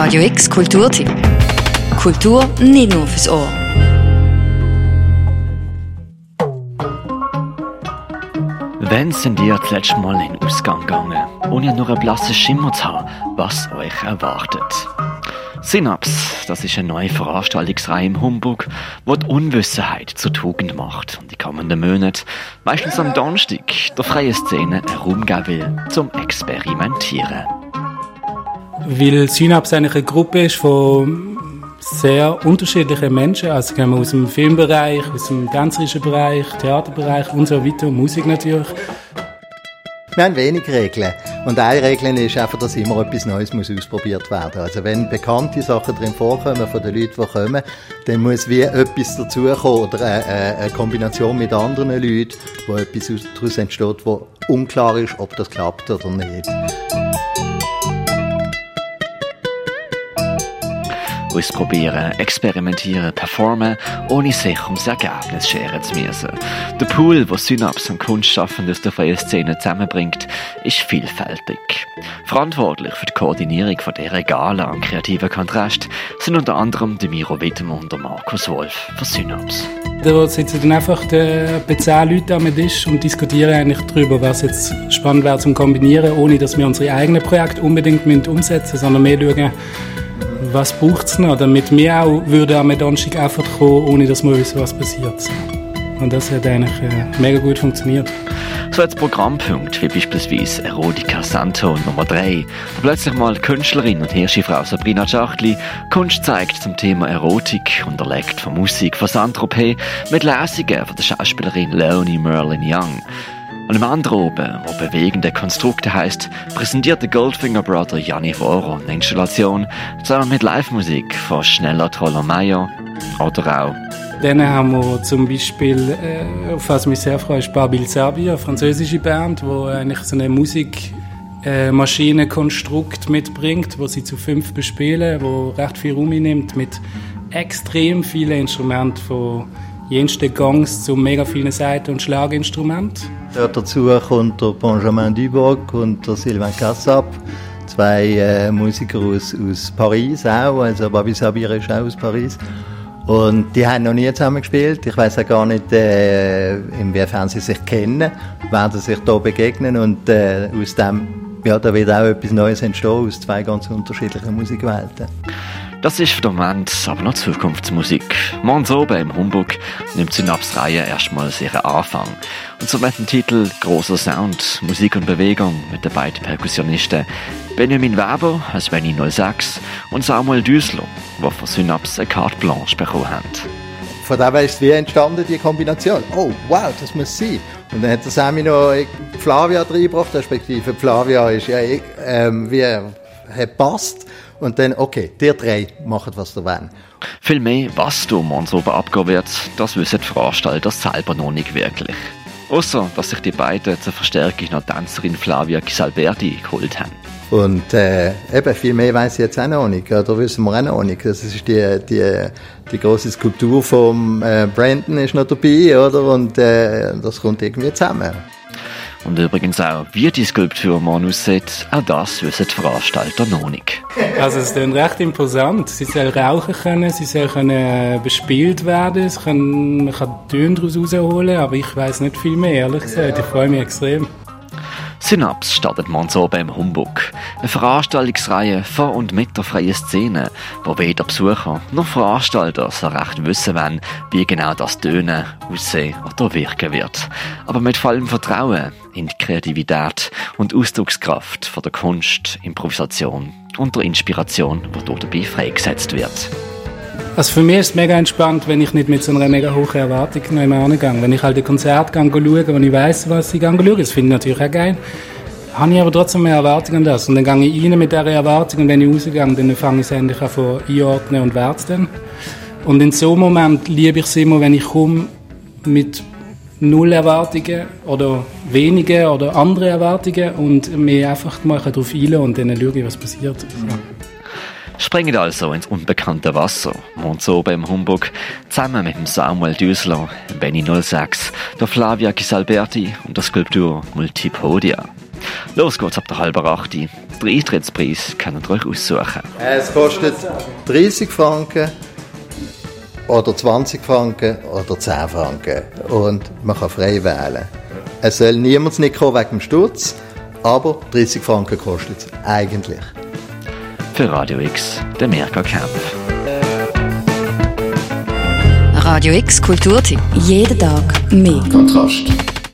Radio X Kulturtipp. Kultur nicht nur fürs Ohr. Wann sind ihr das letzte Mal in den Ausgang gegangen, ohne nur einen blassen Schimmer zu haben, was euch erwartet? Synaps, das ist eine neue Veranstaltungsreihe im Humbug, wo die Unwissenheit zur Tugend macht und die kommenden Monate, meistens am Donnerstag, der freien Szene Raum will, zum Experimentieren. Weil Synaps eigentlich eine Gruppe ist von sehr unterschiedlichen Menschen. Also gehen wir aus dem Filmbereich, aus dem tänzerischen Bereich, Theaterbereich und so weiter, Musik natürlich. Wir haben wenig Regeln. Und eine Regel ist einfach, dass immer etwas Neues muss ausprobiert werden Also wenn bekannte Sachen drin vorkommen von den Leuten, die kommen, dann muss wie etwas dazukommen oder eine, eine Kombination mit anderen Leuten, wo etwas daraus entsteht, wo unklar ist, ob das klappt oder nicht. Ausprobieren, experimentieren, performen, ohne sich ums Ergebnis scheren zu müssen. Der Pool, wo Synaps und Kunstschaffende aus der freien Szene zusammenbringt, ist vielfältig. Verantwortlich für die Koordinierung von dieser Gala an kreativen Kontrast sind unter anderem der Miro Wittem und der Markus Wolf von Synaps. Da sitzen dann einfach die zehn Leute am Tisch und diskutieren eigentlich darüber, was jetzt spannend wäre zum Kombinieren, ohne dass wir unsere eigenen Projekte unbedingt umsetzen müssen, sondern mehr schauen, was braucht es noch, damit wir auch würden am Donnerstag einfach kommen, ohne dass wir wissen, was passiert. Und das hat eigentlich äh, mega gut funktioniert. So als Programmpunkt wie beispielsweise Erotica Santo Nummer 3, wo plötzlich mal Künstlerin und Hirschifrau Sabrina Schachtli Kunst zeigt zum Thema Erotik, unterlegt von Musik von Saint-Tropez mit Lesungen von der Schauspielerin Leonie Merlin Young. Und im anderen oben, wo bewegende Konstrukte heißt, präsentiert der Goldfinger Brother Janni Voro eine Installation zusammen mit Live-Musik von Schneller Meier oder auch dann haben wir zum Beispiel, äh, auf was mich sehr freut, Babil Serbia, eine französische Band, die eigentlich so eine Musikmaschinenkonstrukt äh, mitbringt, wo sie zu fünf bespielen, wo recht viel Raum nimmt mit extrem vielen Instrumenten von jensten Gangs zu mega vielen Seiten und Schlaginstrumenten. Dazu kommt der Benjamin Duboc und der Sylvain Cassap, zwei äh, Musiker aus, aus Paris auch, also Babi Sabir ist auch aus Paris. Und die haben noch nie zusammen gespielt. Ich weiß auch gar nicht, äh, inwiefern sie sich kennen, werden sich hier begegnen und äh, aus dem ja, da wird auch etwas Neues entstehen aus zwei ganz unterschiedlichen Musikwelten. Das ist für den Moment aber noch Zukunftsmusik. Morgens oben im Humbug nimmt Synapse-Reihe erstmals ihren Anfang. Und so mit dem Titel Großer Sound, Musik und Bewegung mit den beiden Perkussionisten Benjamin Weber als Benny 06 und Samuel Düsler, die von Synapse eine Carte Blanche bekommen haben. Von dem ist wie entstanden, die Kombination. Oh, wow, das muss sein. Und dann hat der Sammy noch Flavia reingebracht, respektive Flavia ist ja, ähm, wie, hat passt. Und dann, okay, die drei machen, was sie wollen. Viel mehr, was da morgens oben abgehen wird, das wissen die Veranstalter selber noch nicht wirklich. Außer, dass sich die beiden zur Verstärkung noch Tänzerin Flavia Gisalberti geholt haben. Und äh, eben, viel mehr weiß ich jetzt auch noch nicht, oder wissen wir auch noch nicht. Das ist die, die, die große Skulptur von äh, Brandon ist noch dabei, oder? Und äh, das kommt irgendwie zusammen. Und übrigens auch, wie die Skulptur morgen aussieht, auch das wissen die Veranstalter noch nicht. Also es ist recht imposant. Sie soll rauchen können, sie soll können äh, bespielt werden, es kann, man kann Töne daraus rausholen, aber ich weiß nicht viel mehr, ehrlich gesagt. Ich freue mich extrem. Synaps startet morgens oben im Humbug. Eine Veranstaltungsreihe von und mit der freien Szene, wo weder Besucher noch Veranstalter so recht wissen wollen, wie genau das Tönen, Aussehen oder wirken wird. Aber mit vollem Vertrauen in die Kreativität und Ausdruckskraft von der Kunst, Improvisation und der Inspiration, die dort dabei freigesetzt wird. Also für mich ist es mega entspannt, wenn ich nicht mit so einer mega hohen Erwartung noch immer angehe. Wenn ich halt ein Konzert schaue, wenn ich weiß, was ich schaue, das finde ich natürlich auch geil, habe ich aber trotzdem mehr Erwartungen an das. Und dann gehe ich rein mit dieser Erwartung und wenn ich rausgehe, dann fange ich es endlich an von einordnen und werte dann. Und in so einem Moment liebe ich es immer, wenn ich komme mit null Erwartungen oder wenige oder andere Erwartungen und mir einfach mal darauf einlassen und dann schaue ich, was passiert. Ja. Springen also ins unbekannte Wasser, oben im Humbug, zusammen mit Samuel Düsler, Benny 06, der Flavia Gisalberti und der Skulptur Multipodia. Los geht's ab der halben acht. Den Eintrittspreis könnt ihr euch aussuchen. Es kostet 30 Franken oder 20 Franken oder 10 Franken. Und man kann frei wählen. Es soll niemand nicht kommen wegen dem Sturz, aber 30 Franken kostet es eigentlich. Für Radio X, der Merker Camp. Radio X Kulturtipp. Jeden Tag mehr. Kontrast.